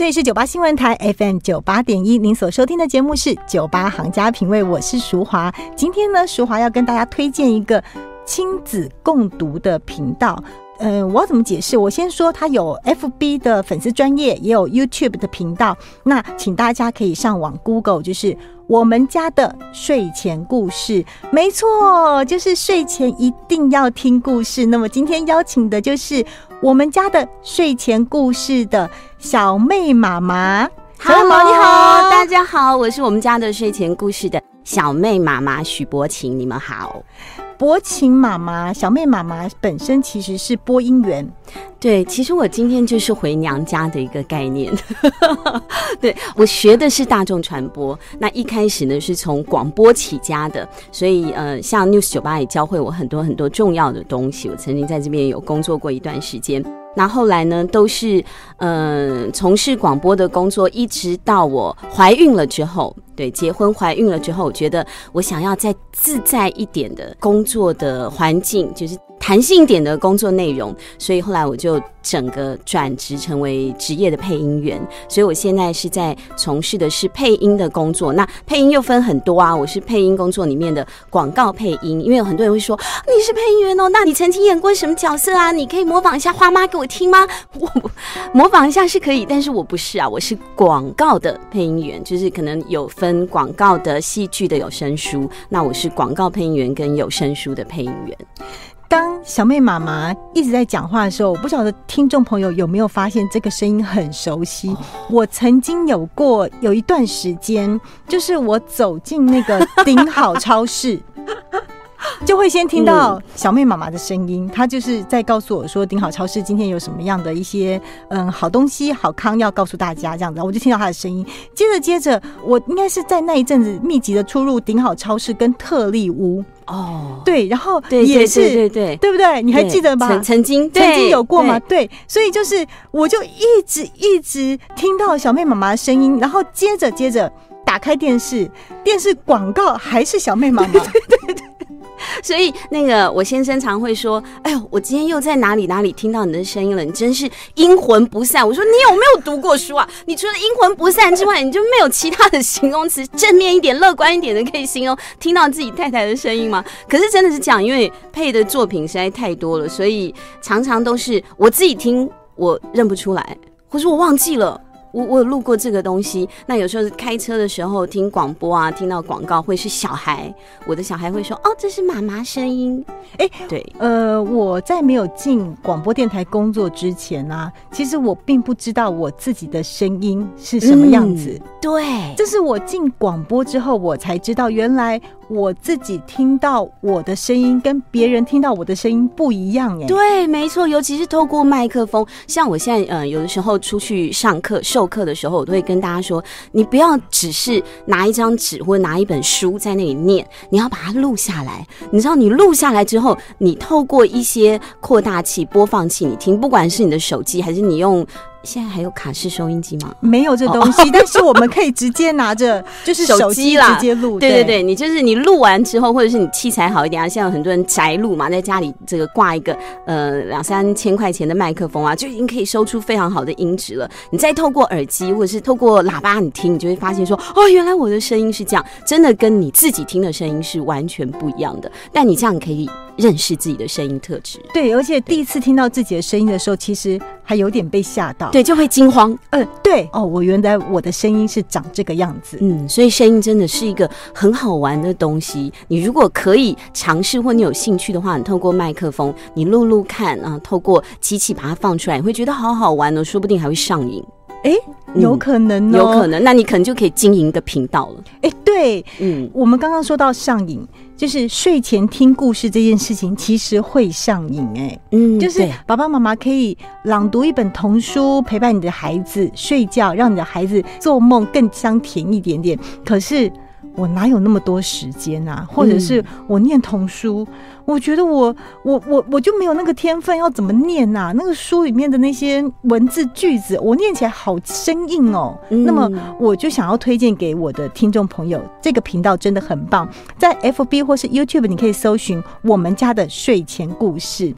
这里是九八新闻台 FM 九八点一，您所收听的节目是《酒吧行家品味》，我是淑华。今天呢，淑华要跟大家推荐一个亲子共读的频道。嗯，我要怎么解释？我先说，它有 FB 的粉丝专业，也有 YouTube 的频道。那请大家可以上网 Google，就是我们家的睡前故事。没错，就是睡前一定要听故事。那么今天邀请的就是我们家的睡前故事的小妹妈妈。小妹妈你好，大家好，我是我们家的睡前故事的小妹妈妈许博晴，你们好。博晴妈妈、小妹妈妈本身其实是播音员，对，其实我今天就是回娘家的一个概念。对我学的是大众传播，那一开始呢是从广播起家的，所以呃，像 News 酒吧也教会我很多很多重要的东西。我曾经在这边有工作过一段时间。那后来呢，都是嗯从事广播的工作，一直到我怀孕了之后，对，结婚怀孕了之后，我觉得我想要再自在一点的工作的环境，就是。弹性点的工作内容，所以后来我就整个转职成为职业的配音员。所以我现在是在从事的是配音的工作。那配音又分很多啊，我是配音工作里面的广告配音，因为有很多人会说你是配音员哦，那你曾经演过什么角色啊？你可以模仿一下花妈给我听吗？我模仿一下是可以，但是我不是啊，我是广告的配音员，就是可能有分广告的、戏剧的有声书。那我是广告配音员跟有声书的配音员。当小妹妈妈一直在讲话的时候，我不晓得听众朋友有没有发现这个声音很熟悉。我曾经有过有一段时间，就是我走进那个顶好超市。就会先听到小妹妈妈的声音，她就是在告诉我说：“顶好超市今天有什么样的一些嗯好东西、好康要告诉大家。”这样子，我就听到她的声音。接着接着，我应该是在那一阵子密集的出入顶好超市跟特利屋哦，对，然后也是对对对不对？你还记得吗？曾曾经曾经有过吗？对，所以就是我就一直一直听到小妹妈妈的声音，然后接着接着打开电视，电视广告还是小妹妈妈，对 对对。所以那个我先生常会说：“哎呦，我今天又在哪里哪里听到你的声音了？你真是阴魂不散。”我说：“你有没有读过书啊？你除了阴魂不散之外，你就没有其他的形容词，正面一点、乐观一点的可以形容听到自己太太的声音吗？” 可是真的是讲，因为配的作品实在太多了，所以常常都是我自己听，我认不出来，或者我忘记了。我我有录过这个东西，那有时候开车的时候听广播啊，听到广告会是小孩，我的小孩会说：“哦，这是妈妈声音。”哎，对，呃，我在没有进广播电台工作之前呢，其实我并不知道我自己的声音是什么样子。对，这是我进广播之后，我才知道原来。我自己听到我的声音跟别人听到我的声音不一样哎，对，没错，尤其是透过麦克风。像我现在，呃，有的时候出去上课授课的时候，我都会跟大家说，你不要只是拿一张纸或者拿一本书在那里念，你要把它录下来。你知道，你录下来之后，你透过一些扩大器、播放器，你听，不管是你的手机还是你用。现在还有卡式收音机吗？没有这东西，但是我们可以直接拿着，就是手机啦，直接录。对对对，你就是你录完之后，或者是你器材好一点啊，像很多人宅录嘛，在家里这个挂一个呃两三千块钱的麦克风啊，就已经可以收出非常好的音质了。你再透过耳机或者是透过喇叭你听，你就会发现说，哦，原来我的声音是这样，真的跟你自己听的声音是完全不一样的。但你这样可以。认识自己的声音特质，对，而且第一次听到自己的声音的时候，其实还有点被吓到，对，就会惊慌。嗯，对，哦，我原来我的声音是长这个样子，嗯，所以声音真的是一个很好玩的东西。你如果可以尝试或你有兴趣的话，你透过麦克风，你录录看啊，透过机器把它放出来，你会觉得好好玩哦，说不定还会上瘾。哎，有可能，有可能，那你可能就可以经营一个频道了。哎，对，嗯，我们刚刚说到上瘾，就是睡前听故事这件事情，其实会上瘾。哎，嗯，就是爸爸妈妈可以朗读一本童书，陪伴你的孩子睡觉，让你的孩子做梦更香甜一点点。可是我哪有那么多时间啊？或者是我念童书，我觉得我我我我就没有那个天分，要怎么念啊？那个书里面的那些文字句子，我念起来好生硬哦。嗯那么我就想要推荐给我的听众朋友，这个频道真的很棒，在 FB 或是 YouTube 你可以搜寻我们家的睡前故事。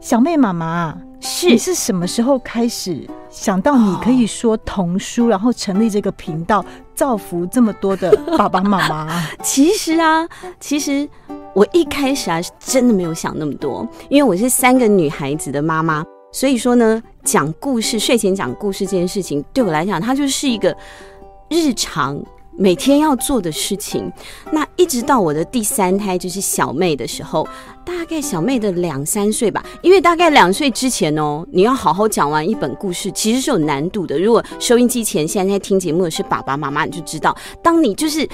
小妹妈妈，是你是是什么时候开始想到你可以说童书，然后成立这个频道，造福这么多的 爸爸妈妈？其实啊，其实我一开始啊是真的没有想那么多，因为我是三个女孩子的妈妈，所以说呢，讲故事、睡前讲故事这件事情对我来讲，它就是一个日常。每天要做的事情，那一直到我的第三胎就是小妹的时候，大概小妹的两三岁吧，因为大概两岁之前哦，你要好好讲完一本故事，其实是有难度的。如果收音机前现在在听节目的是爸爸妈妈，你就知道，当你就是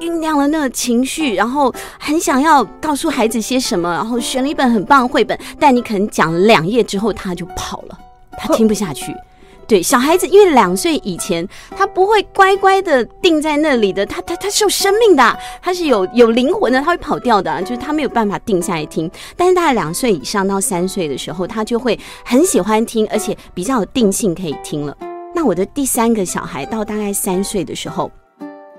酝酿了那个情绪，然后很想要告诉孩子些什么，然后选了一本很棒的绘本，但你可能讲了两页之后他就跑了，他听不下去。对，小孩子因为两岁以前，他不会乖乖的定在那里的，他他他是有生命的，他是有有灵魂的，他会跑掉的，就是他没有办法定下来听。但是大概两岁以上到三岁的时候，他就会很喜欢听，而且比较有定性可以听了。那我的第三个小孩到大概三岁的时候，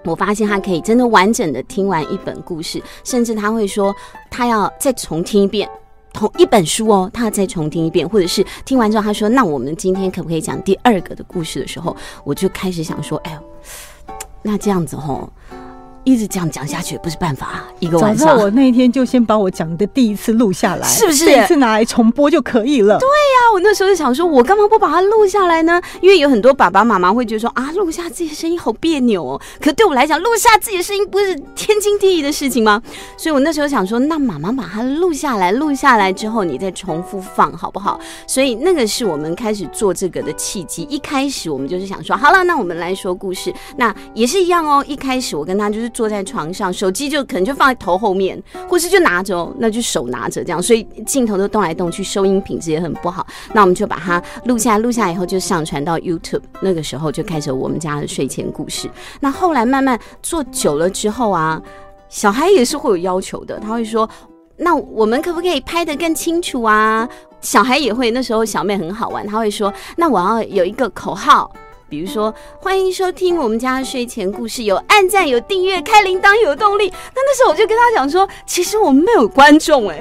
我发现他可以真的完整的听完一本故事，甚至他会说他要再重听一遍。同一本书哦，他再重听一遍，或者是听完之后，他说：“那我们今天可不可以讲第二个的故事的时候，我就开始想说，哎呦，那这样子吼，一直这样讲下去也不是办法啊，一个晚上。我那一天就先把我讲的第一次录下来，是不是第一次拿来重播就可以了？对呀，我那时候就想说，我干嘛不把它录下来呢？因为有很多爸爸妈妈会觉得说啊，录下自己的声音好别扭哦。可对我来讲，录下自己的声音不是天经地义的事情吗？所以我那时候想说，那妈妈把它录下来，录下来之后你再重复放好不好？所以那个是我们开始做这个的契机。一开始我们就是想说，好了，那我们来说故事。那也是一样哦。一开始我跟他就是坐在床上，手机就可能就放在头后面，或是就拿着，那就手拿着这样，所以镜头都动来动去，收音品质也很不好。那我们就把它录下来，录下来以后就上传到 YouTube。那个时候就开始我们家的睡前故事。那后来慢慢做久了之后啊，小孩也是会有要求的，他会说：“那我们可不可以拍得更清楚啊？”小孩也会，那时候小妹很好玩，他会说：“那我要有一个口号。”比如说，欢迎收听我们家的睡前故事，有按赞、有订阅、开铃铛、有动力。那那时候我就跟他讲说，其实我们没有观众哎、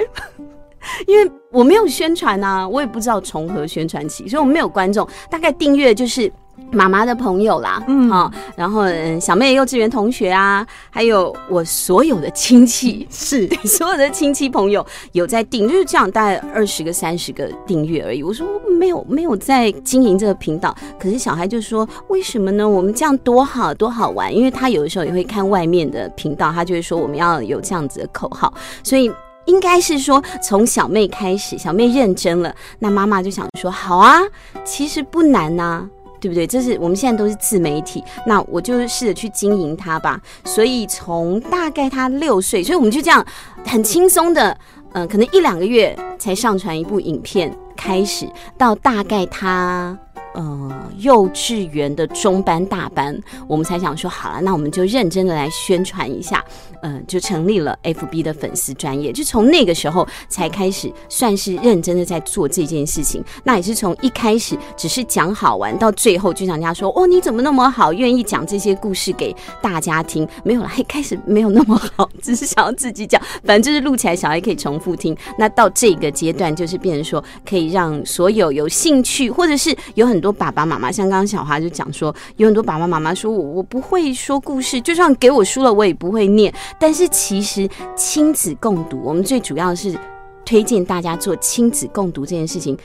因为我没有宣传啊，我也不知道从何宣传起，所以我们没有观众。大概订阅就是妈妈的朋友啦，嗯好、然后嗯，小妹幼稚园同学啊，还有我所有的亲戚，是所有的亲戚朋友有在订，就是这样，大概二十个、三十个订阅而已。我说没有没有在经营这个频道，可是小孩就说为什么呢？我们这样多好多好玩，因为他有的时候也会看外面的频道，他就会说我们要有这样子的口号，所以。应该是说，从小妹开始，小妹认真了，那妈妈就想说，好啊，其实不难呐、对不对？这是我们现在都是自媒体，那我就试着去经营它吧。所以从大概他六岁，所以我们就这样很轻松的，嗯、可能一两个月才上传一部影片开始，到大概他。呃，幼稚园的中班、大班，我们才想说好了，那我们就认真的来宣传一下，嗯、就成立了 FB 的粉丝专业，就从那个时候才开始算是认真的在做这件事情。那也是从一开始只是讲好玩，到最后就想人家说哦，你怎么那么好，愿意讲这些故事给大家听？没有啦，一开始没有那么好，只是想要自己讲，反正就是录起来，小孩可以重复听。那到这个阶段，就是变成说可以让所有有兴趣，或者是有很多爸爸妈妈，像刚刚小华就讲说，有很多爸爸妈妈说我我不会说故事，就算给我书了，我也不会念。但是其实亲子共读，我们最主要是推荐大家做亲子共读这件事情。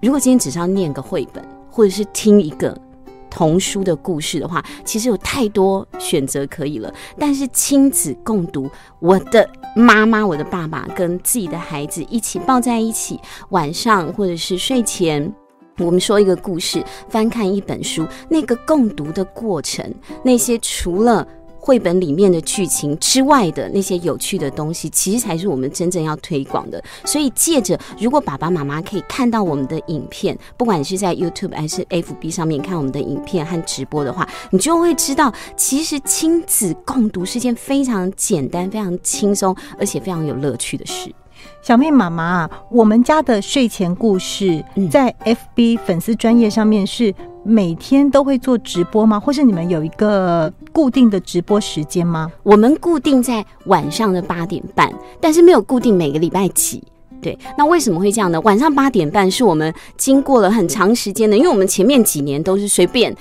如果今天只是要念个绘本，或者是听一个童书的故事的话，其实有太多选择可以了。但是亲子共读，我的妈妈、我的爸爸跟自己的孩子一起抱在一起，晚上或者是睡前。我们说一个故事，翻看一本书，那个共读的过程，那些除了绘本里面的剧情之外的那些有趣的东西，其实才是我们真正要推广的。所以，借着如果爸爸妈妈可以看到我们的影片，不管是在 YouTube 还是 FB 上面看我们的影片和直播的话，你就会知道，其实亲子共读是件非常简单、非常轻松，而且非常有乐趣的事。小妹妈妈，我们家的睡前故事在 FB 粉丝专业上面是每天都会做直播吗？或是你们有一个固定的直播时间吗？我们固定在晚上的八点半，但是没有固定每个礼拜几。对，那为什么会这样呢？晚上八点半是我们经过了很长时间的，因为我们前面几年都是随便。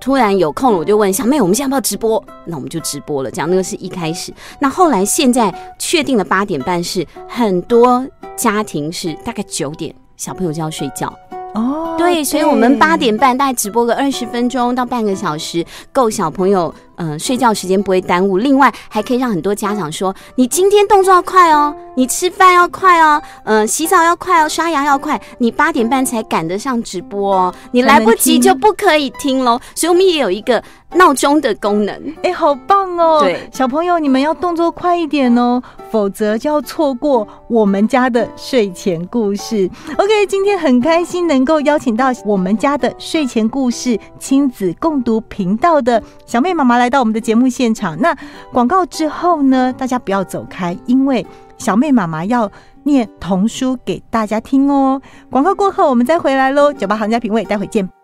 突然有空了，我就问小妹：“我们现在要不要直播？”那我们就直播了。讲那个是一开始。那后来现在确定了八点半是很多家庭是大概九点，小朋友就要睡觉。哦，对，所以我们八点半大概直播个二十分钟到半个小时，够小朋友嗯睡觉时间不会耽误。另外还可以让很多家长说：“你今天动作要快哦，你吃饭要快哦，嗯，洗澡要快哦，刷牙要快。你八点半才赶得上直播哦，你来不及就不可以听喽。”所以我们也有一个。闹钟的功能，哎，好棒哦！对，小朋友，你们要动作快一点哦，否则就要错过我们家的睡前故事。OK，今天很开心能够邀请到我们家的睡前故事亲子共读频道的小妹妈妈来到我们的节目现场。那广告之后呢，大家不要走开，因为小妹妈妈要念童书给大家听哦。广告过后，我们再回来喽。酒吧行家品味，待会见。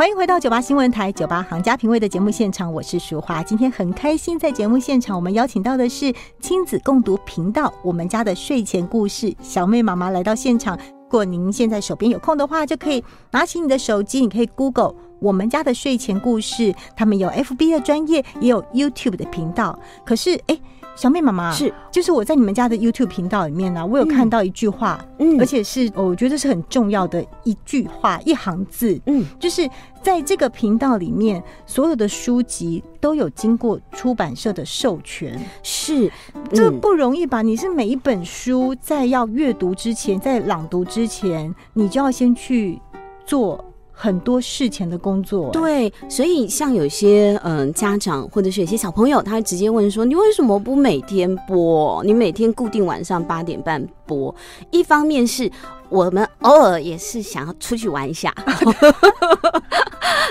欢迎回到九八新闻台《九八行家评味》的节目现场，我是淑华。今天很开心，在节目现场，我们邀请到的是亲子共读频道我们家的睡前故事小妹妈妈来到现场。如果您现在手边有空的话，就可以拿起你的手机，你可以 Google 我们家的睡前故事。他们有 FB 的专业，也有 YouTube 的频道。可是，哎。小妹妈妈是，就是我在你们家的 YouTube 频道里面呢，我有看到一句话，嗯，而且是我觉得是很重要的一句话，一行字，嗯，就是在这个频道里面，所有的书籍都有经过出版社的授权，是，这不容易吧？你是每一本书在要阅读之前，在朗读之前，你就要先去做。很多事前的工作，对，所以像有些嗯家长或者是有些小朋友，他会直接问说：“你为什么不每天播？你每天固定晚上八点半播？”一方面是我们偶尔也是想要出去玩一下，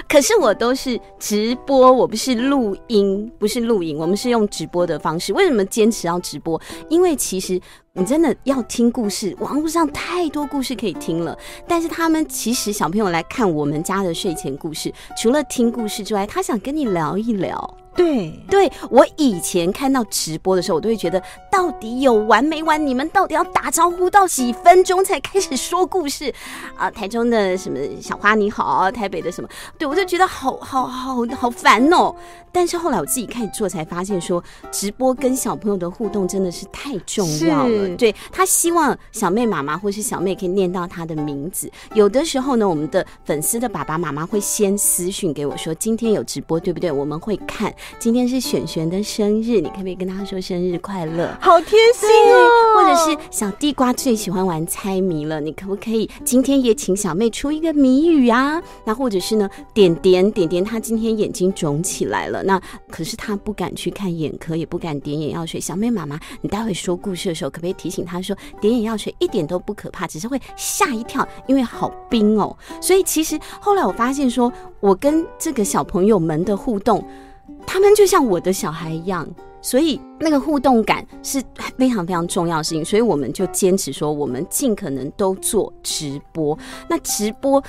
可是我都是直播，我不是录音，不是录影，我们是用直播的方式。为什么坚持要直播？因为其实。你真的要听故事，网络上太多故事可以听了。但是他们其实小朋友来看我们家的睡前故事，除了听故事之外，他想跟你聊一聊。对，对我以前看到直播的时候，我都会觉得到底有完没完？你们到底要打招呼到几分钟才开始说故事啊？台中的什么小花你好，台北的什么？对我就觉得好好好好烦哦。但是后来我自己开始做，才发现说直播跟小朋友的互动真的是太重要了。对他希望小妹妈妈或是小妹可以念到他的名字。有的时候呢，我们的粉丝的爸爸妈妈会先私讯给我说今天有直播，对不对？我们会看。今天是璇璇的生日，你可不可以跟他说生日快乐？好贴心哦！或者是小地瓜最喜欢玩猜谜了，你可不可以今天也请小妹出一个谜语啊？那或者是呢，点点点点，他今天眼睛肿起来了，那可是他不敢去看眼科，也不敢点眼药水。小妹妈妈，你待会说故事的时候，可不可以提醒他说，点眼药水一点都不可怕，只是会吓一跳，因为好冰哦。所以其实后来我发现，说我跟这个小朋友们的互动。他们就像我的小孩一样，所以那个互动感是非常非常重要的事情。所以我们就坚持说，我们尽可能都做直播。那直播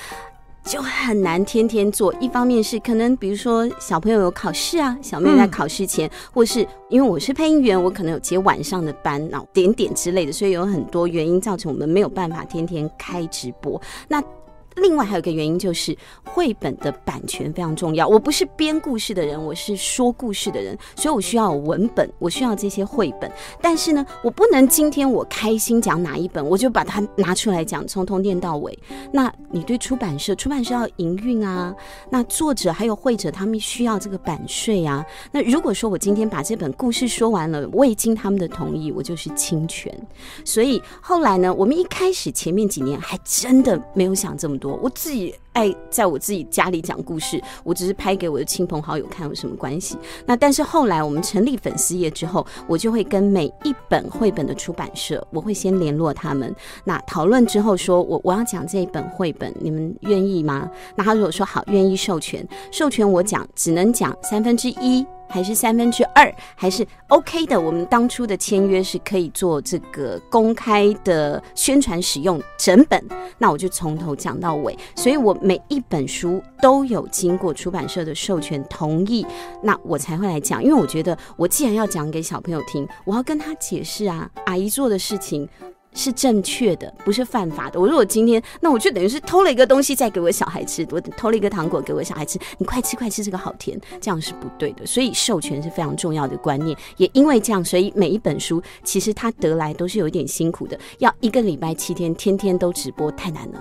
就很难天天做，一方面是可能比如说小朋友有考试啊，小妹在考试前，或是因为我是配音员，我可能有接晚上的班，然后点点之类的，所以有很多原因造成我们没有办法天天开直播。那另外还有一个原因就是绘本的版权非常重要。我不是编故事的人，我是说故事的人，所以我需要文本，我需要这些绘本。但是呢，我不能今天我开心讲哪一本，我就把它拿出来讲，从头念到尾。那你对出版社，出版社要营运啊，那作者还有绘者他们需要这个版税啊。那如果说我今天把这本故事说完了，未经他们的同意，我就是侵权。所以后来呢，我们一开始前面几年还真的没有想这么多，我自己。爱在我自己家里讲故事，我只是拍给我的亲朋好友看，有什么关系？那但是后来我们成立粉丝页之后，我就会跟每一本绘本的出版社，我会先联络他们，那讨论之后说，我我要讲这一本绘本，你们愿意吗？那他如果说好，愿意授权，授权我讲，只能讲三分之一。还是三分之二，还是 OK 的。我们当初的签约是可以做这个公开的宣传使用整本，那我就从头讲到尾。所以我每一本书都有经过出版社的授权同意，那我才会来讲。因为我觉得，我既然要讲给小朋友听，我要跟他解释啊，阿姨做的事情。是正确的，不是犯法的。我如果今天，那我就等于是偷了一个东西再给我小孩吃，我偷了一个糖果给我小孩吃，你快吃快吃，这个好甜，这样是不对的。所以授权是非常重要的观念，也因为这样，所以每一本书其实它得来都是有一点辛苦的，要一个礼拜七天，天天都直播，太难了。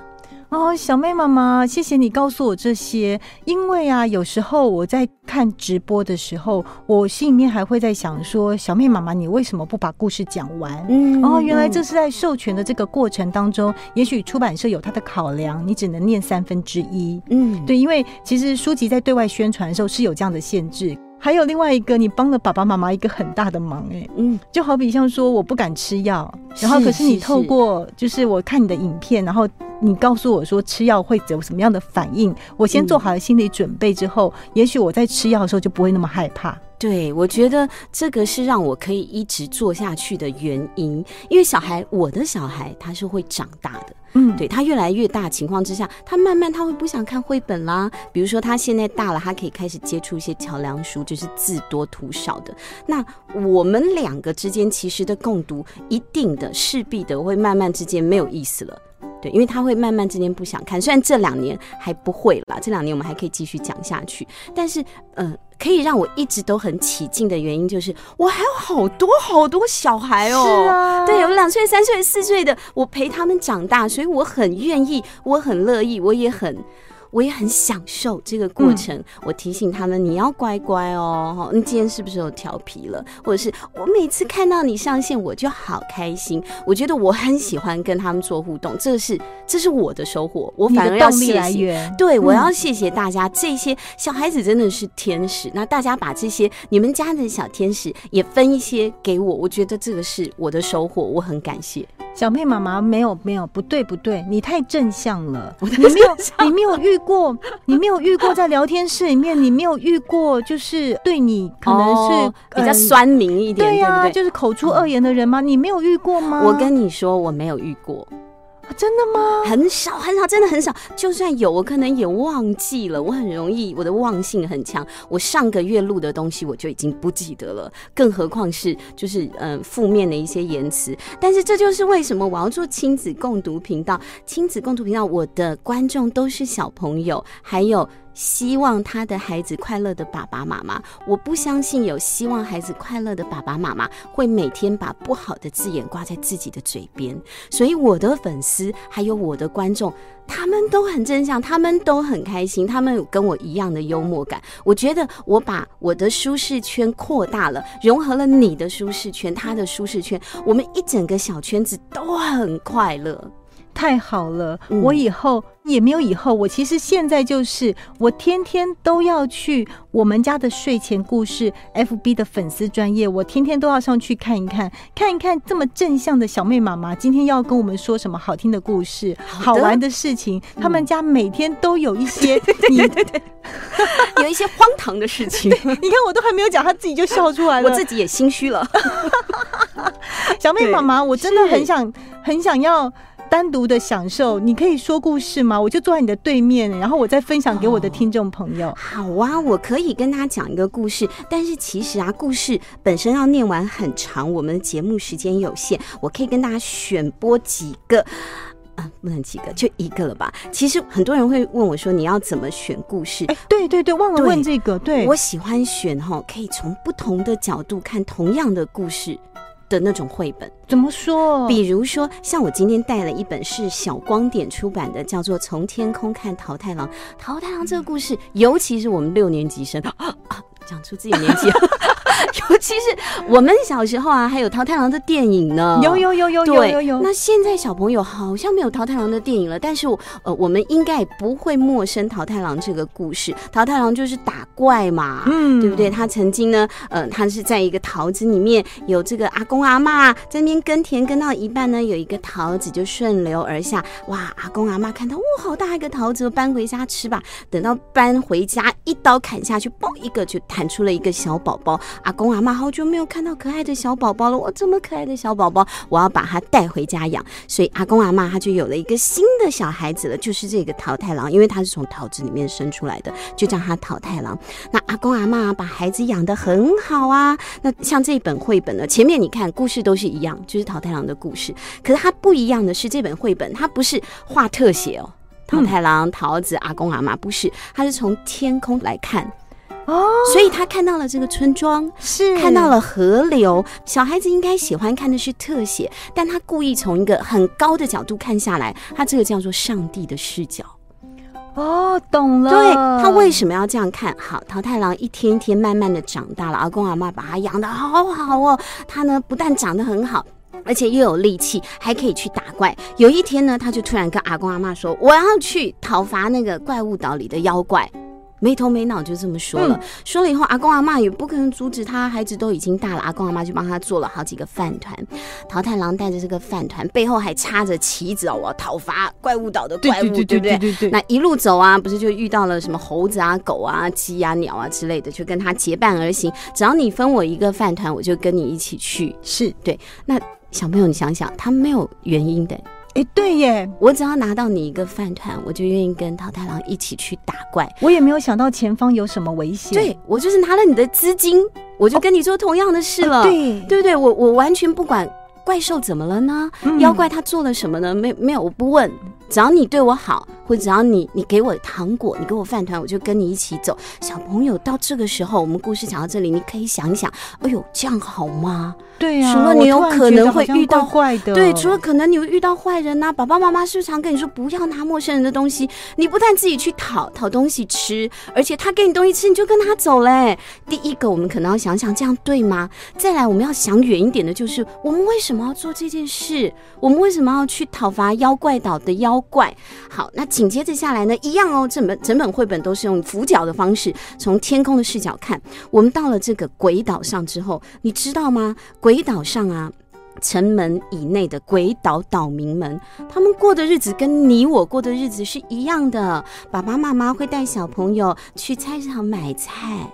哦，小妹妈妈，谢谢你告诉我这些。因为啊，有时候我在看直播的时候，我心里面还会在想说，小妹妈妈，你为什么不把故事讲完？嗯，哦，原来这是在授权的这个过程当中，也许出版社有他的考量，你只能念三分之一。嗯，对，因为其实书籍在对外宣传的时候是有这样的限制。还有另外一个，你帮了爸爸妈妈一个很大的忙，哎，嗯，就好比像说我不敢吃药，然后可是你透过就是我看你的影片，然后你告诉我说吃药会有什么样的反应，我先做好了心理准备之后，也许我在吃药的时候就不会那么害怕。对，我觉得这个是让我可以一直做下去的原因，因为小孩，我的小孩他是会长大的，嗯，对他越来越大情况之下，他慢慢他会不想看绘本啦。比如说他现在大了，他可以开始接触一些桥梁书，就是字多图少的。那我们两个之间其实的共读，一定的势必的会慢慢之间没有意思了。对，因为他会慢慢之间不想看，虽然这两年还不会啦，这两年我们还可以继续讲下去，但是，呃，可以让我一直都很起劲的原因，就是我还有好多好多小孩哦，是啊，对，有两岁、三岁、四岁的，我陪他们长大，所以我很愿意，我很乐意，我也很。我也很享受这个过程。我提醒他们，你要乖乖哦。你今天是不是有调皮了？或者是我每次看到你上线，我就好开心。我觉得我很喜欢跟他们做互动，这是这是我的收获。我反而要谢谢，对我要谢谢大家。这些小孩子真的是天使。那大家把这些你们家的小天使也分一些给我，我觉得这个是我的收获，我很感谢。小妹妈妈没有没有不对不对，你太正向了。你没有你没有遇过，你没有遇过在聊天室里面，你没有遇过就是对你可能是比较酸民一点，对呀，就是口出恶言的人吗？你没有遇过吗？我跟你说，我没有遇过。真的吗？很少很少，真的很少。就算有，我可能也忘记了。我很容易，我的忘性很强。我上个月录的东西，我就已经不记得了，更何况是就是嗯负面的一些言辞。但是这就是为什么我要做亲子共读频道。亲子共读频道，我的观众都是小朋友，还有。希望他的孩子快乐的爸爸妈妈，我不相信有希望孩子快乐的爸爸妈妈会每天把不好的字眼挂在自己的嘴边。所以我的粉丝还有我的观众，他们都很正向，他们都很开心，他们跟我一样的幽默感。我觉得我把我的舒适圈扩大了，融合了你的舒适圈，他的舒适圈，我们一整个小圈子都很快乐。太好了，我以后也没有以后，我其实现在就是我天天都要去我们家的睡前故事 FB 的粉丝专业，我天天都要上去看一看，看一看这么正向的小妹妈妈今天要跟我们说什么好听的故事、好玩的事情。他们家每天都有一些，对对对，有一些荒唐的事情。你看我都还没有讲，他自己就笑出来了，我自己也心虚了。小妹妈妈，我真的很想很想要。单独的享受，你可以说故事吗？我就坐在你的对面，然后我再分享给我的听众朋友。好啊，我可以跟大家讲一个故事，但是其实啊，故事本身要念完很长，我们的节目时间有限，我可以跟大家选播几个。啊，不能几个，就一个了吧。其实很多人会问我说，你要怎么选故事？哎，对对对，忘了问这个，对，我喜欢选哈，可以从不同的角度看同样的故事的那种绘本。怎么说？比如说，像我今天带了一本是小光点出版的，叫做《从天空看桃太郎》。桃太郎这个故事，尤其是我们六年级生啊，啊讲出自己年纪，尤其是我们小时候啊，还有桃太郎的电影呢。有有有有有对，有有，那现在小朋友好像没有桃太郎的电影了，但是我呃，我们应该也不会陌生桃太郎这个故事。桃太郎就是打怪嘛，嗯对不对？他曾经呢，呃，他是在一个桃子里面有这个阿公阿嬷在那边耕田，耕到一半呢，有一个桃子就顺流而下，哇！阿公阿嬷看到哇，好大一个桃子，搬回家吃吧。等到搬回家，一刀砍下去，嘣，一个就弹出了一个小宝宝。阿公阿妈好久没有看到可爱的小宝宝了，我，这么可爱的小宝宝，我要把它带回家养。所以阿公阿妈他就有了一个新的小孩子了，就是这个桃太郎，因为他是从桃子里面生出来的，就叫他桃太郎。那阿公阿妈把孩子养得很好啊。那像这本绘本呢，前面你看故事都是一样，就是桃太郎的故事。可是它不一样的是，这本绘本它不是画特写哦。桃太郎、桃子、阿公阿妈不是，他是从天空来看，哦，所以他看到了这个村庄，是看到了河流。小孩子应该喜欢看的是特写，但他故意从一个很高的角度看下来，他这个叫做上帝的视角。哦，懂了。对他为什么要这样看？好，桃太郎一天一天慢慢的长大了，阿公阿妈把他养的好好哦，他呢不但长得很好。而且又有力气，还可以去打怪。有一天呢，他就突然跟阿公阿妈说：“我要去讨伐那个怪物岛里的妖怪。”没头没脑就这么说了。说了以后，阿公阿妈也不可能阻止他，孩子都已经大了。阿公阿妈就帮他做了好几个饭团。桃太郎带着这个饭团，背后还插着旗子哦，我要讨伐怪物岛的怪物，对对对不对，那一路走啊，不是就遇到了什么猴子啊、狗啊、鸡啊、鸟啊之类的，就跟他结伴而行。只要你分我一个饭团，我就跟你一起去。是对。那小朋友，你想想，他没有原因的。哎，对耶，我只要拿到你一个饭团，我就愿意跟桃太郎一起去打怪。我也没有想到前方有什么危险。对我就是拿了你的资金，我就跟你做同样的事了。哦对对不对？我我完全不管怪兽怎么了呢？嗯妖怪他做了什么呢？没没有，我不问。只要你对我好，或者只要你你给我糖果，你给我饭团，我就跟你一起走。小朋友到这个时候，我们故事讲到这里，你可以想一想，哎呦，这样好吗？对呀，除了你有可能会遇到怪怪的，对，除了可能你会遇到坏人呐、爸爸妈妈是不是常跟你说不要拿陌生人的东西？你不但自己去讨讨东西吃，而且他给你东西吃，你就跟他走嘞。第一个，我们可能要想想这样对吗？再来，我们要想远一点的，就是我们为什么要做这件事？我们为什么要去讨伐妖怪岛的妖怪？好，那紧接着下来呢，一样哦，整本整本绘本都是用俯角的方式，从天空的视角看。我们到了这个鬼岛上之后，你知道吗？鬼岛上啊。城门以内的鬼岛岛民们，他们过的日子跟你我过的日子是一样的。爸爸妈妈会带小朋友去菜市场买菜。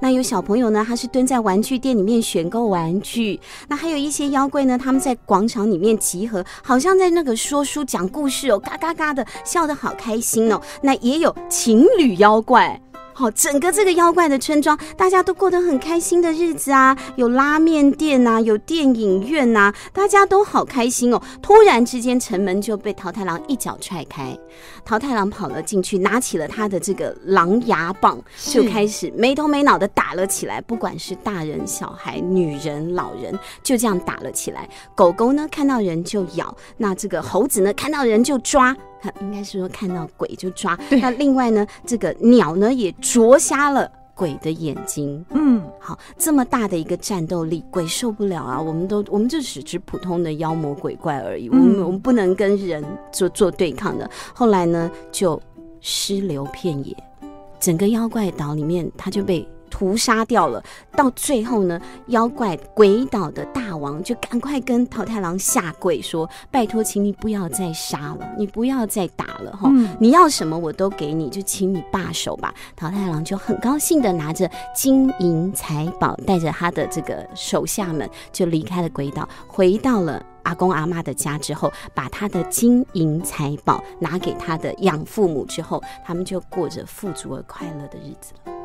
那有小朋友呢，他是蹲在玩具店里面选购玩具。那还有一些妖怪呢，他们在广场里面集合，好像在那个说书讲故事哦，嘎嘎嘎的笑得好开心哦。那也有情侣妖怪。好，整个这个妖怪的村庄，大家都过得很开心的日子啊，有拉面店呐、有电影院呐、大家都好开心哦。突然之间，城门就被桃太郎一脚踹开，桃太郎跑了进去，拿起了他的这个狼牙棒，就开始没头没脑的打了起来。不管是大人、小孩、女人、老人，就这样打了起来。狗狗呢，看到人就咬；那这个猴子呢，看到人就抓。它应该是说看到鬼就抓。那另外呢，这个鸟呢也啄瞎了鬼的眼睛。嗯，好，这么大的一个战斗力，鬼受不了啊！我们都我们就只是普通的妖魔鬼怪而已，我们嗯我们不能跟人做做对抗的。后来呢，就尸流遍野，整个妖怪岛里面，它就被。屠杀掉了，到最后呢，妖怪鬼岛的大王就赶快跟桃太郎下跪说：“拜托，请你不要再杀了，你不要再打了哈，嗯你要什么我都给你，就请你罢手吧。”桃太郎就很高兴的拿着金银财宝，带着他的这个手下们就离开了鬼岛，回到了。阿公阿妈的家之后，把他的金银财宝拿给他的养父母之后，他们就过着富足而快乐的日子了。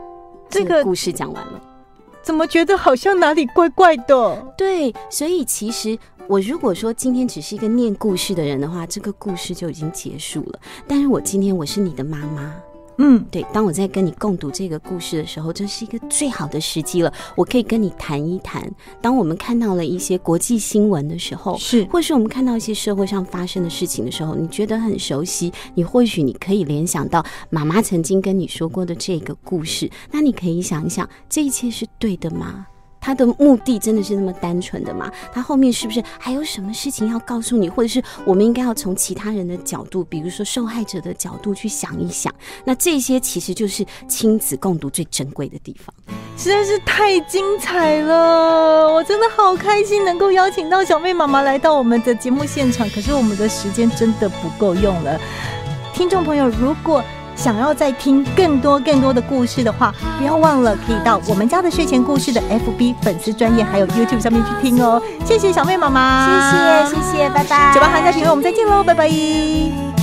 这个故事讲完了，怎么觉得好像哪里怪怪的？对，所以其实我如果说今天只是一个念故事的人的话，这个故事就已经结束了。但是我今天我是你的妈妈。嗯，对，当我在跟你共读这个故事的时候，这是一个最好的时机了。我可以跟你谈一谈，当我们看到了一些国际新闻的时候，是，或是我们看到一些社会上发生的事情的时候，你觉得很熟悉，你或许你可以联想到妈妈曾经跟你说过的这个故事，那你可以想一想，这一切是对的吗？他的目的真的是那么单纯的吗？他后面是不是还有什么事情要告诉你，或者是我们应该要从其他人的角度，比如说受害者的角度去想一想？那这些其实就是亲子共读最珍贵的地方，实在是太精彩了！我真的好开心能够邀请到小妹妈妈来到我们的节目现场，可是我们的时间真的不够用了。听众朋友，如果想要再听更多更多的故事的话，不要忘了可以到我们家的睡前故事的 FB 粉丝专业，还有 YouTube 上面去听哦。谢谢小妹妈妈，谢谢谢谢，拜拜。九八寒假评论，我们再见喽，拜拜。